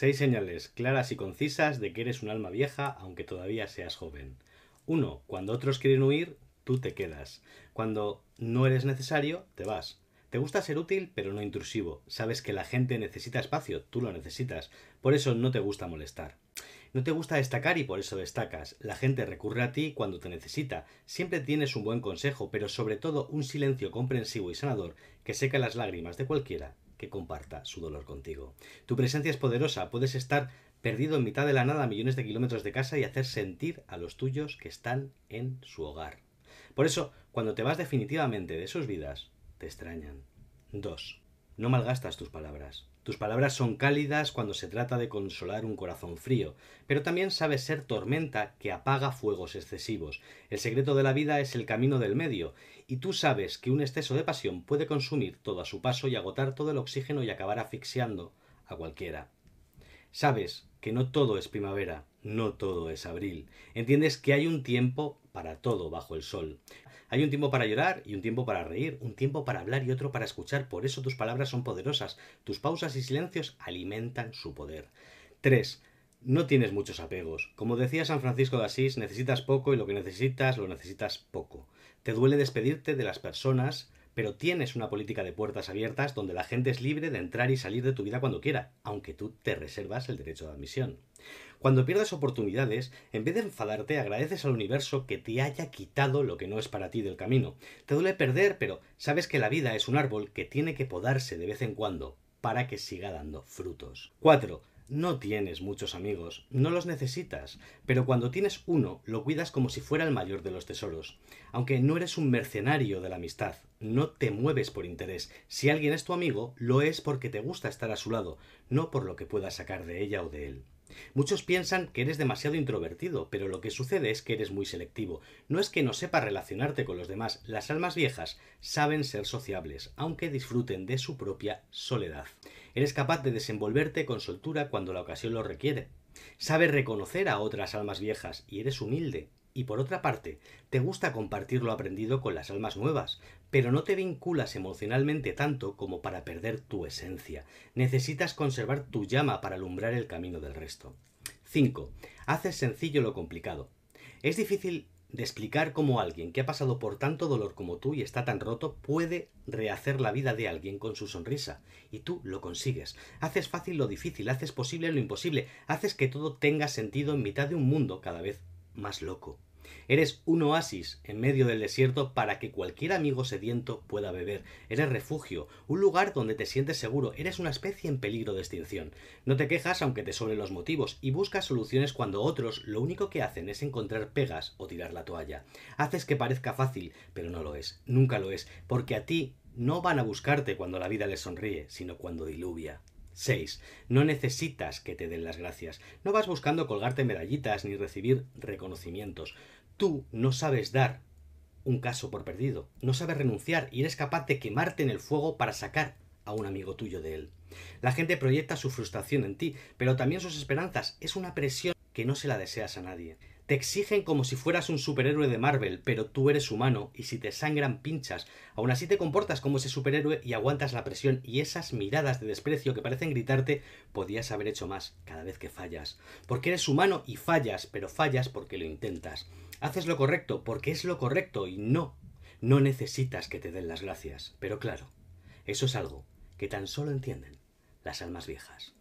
Seis señales claras y concisas de que eres un alma vieja aunque todavía seas joven. 1. Cuando otros quieren huir, tú te quedas. Cuando no eres necesario, te vas. Te gusta ser útil, pero no intrusivo. Sabes que la gente necesita espacio, tú lo necesitas. Por eso no te gusta molestar. No te gusta destacar y por eso destacas. La gente recurre a ti cuando te necesita. Siempre tienes un buen consejo, pero sobre todo un silencio comprensivo y sanador que seca las lágrimas de cualquiera que comparta su dolor contigo. Tu presencia es poderosa, puedes estar perdido en mitad de la nada a millones de kilómetros de casa y hacer sentir a los tuyos que están en su hogar. Por eso, cuando te vas definitivamente de sus vidas, te extrañan. 2. No malgastas tus palabras. Tus palabras son cálidas cuando se trata de consolar un corazón frío, pero también sabes ser tormenta que apaga fuegos excesivos. El secreto de la vida es el camino del medio, y tú sabes que un exceso de pasión puede consumir todo a su paso y agotar todo el oxígeno y acabar asfixiando a cualquiera. Sabes que no todo es primavera, no todo es abril. Entiendes que hay un tiempo para todo bajo el sol. Hay un tiempo para llorar y un tiempo para reír, un tiempo para hablar y otro para escuchar. Por eso tus palabras son poderosas. Tus pausas y silencios alimentan su poder. 3. No tienes muchos apegos. Como decía San Francisco de Asís, necesitas poco y lo que necesitas lo necesitas poco. Te duele despedirte de las personas, pero tienes una política de puertas abiertas donde la gente es libre de entrar y salir de tu vida cuando quiera, aunque tú te reservas el derecho de admisión. Cuando pierdes oportunidades, en vez de enfadarte, agradeces al universo que te haya quitado lo que no es para ti del camino. Te duele perder, pero sabes que la vida es un árbol que tiene que podarse de vez en cuando para que siga dando frutos. 4. No tienes muchos amigos, no los necesitas, pero cuando tienes uno lo cuidas como si fuera el mayor de los tesoros. Aunque no eres un mercenario de la amistad, no te mueves por interés. Si alguien es tu amigo, lo es porque te gusta estar a su lado, no por lo que puedas sacar de ella o de él. Muchos piensan que eres demasiado introvertido, pero lo que sucede es que eres muy selectivo. No es que no sepas relacionarte con los demás, las almas viejas saben ser sociables, aunque disfruten de su propia soledad. Eres capaz de desenvolverte con soltura cuando la ocasión lo requiere. Sabes reconocer a otras almas viejas y eres humilde. Y por otra parte, te gusta compartir lo aprendido con las almas nuevas, pero no te vinculas emocionalmente tanto como para perder tu esencia. Necesitas conservar tu llama para alumbrar el camino del resto. 5. Haces sencillo lo complicado. Es difícil de explicar cómo alguien que ha pasado por tanto dolor como tú y está tan roto puede rehacer la vida de alguien con su sonrisa. Y tú lo consigues. Haces fácil lo difícil, haces posible lo imposible, haces que todo tenga sentido en mitad de un mundo cada vez más loco. Eres un oasis en medio del desierto para que cualquier amigo sediento pueda beber. Eres refugio, un lugar donde te sientes seguro. Eres una especie en peligro de extinción. No te quejas aunque te sobren los motivos y buscas soluciones cuando otros lo único que hacen es encontrar pegas o tirar la toalla. Haces que parezca fácil, pero no lo es. Nunca lo es, porque a ti no van a buscarte cuando la vida les sonríe, sino cuando diluvia. 6. No necesitas que te den las gracias. No vas buscando colgarte medallitas ni recibir reconocimientos. Tú no sabes dar un caso por perdido. No sabes renunciar y eres capaz de quemarte en el fuego para sacar a un amigo tuyo de él. La gente proyecta su frustración en ti, pero también sus esperanzas. Es una presión que no se la deseas a nadie. Te exigen como si fueras un superhéroe de Marvel, pero tú eres humano y si te sangran pinchas. Aún así te comportas como ese superhéroe y aguantas la presión y esas miradas de desprecio que parecen gritarte podías haber hecho más cada vez que fallas. Porque eres humano y fallas, pero fallas porque lo intentas. Haces lo correcto porque es lo correcto y no. No necesitas que te den las gracias. Pero claro, eso es algo que tan solo entienden las almas viejas.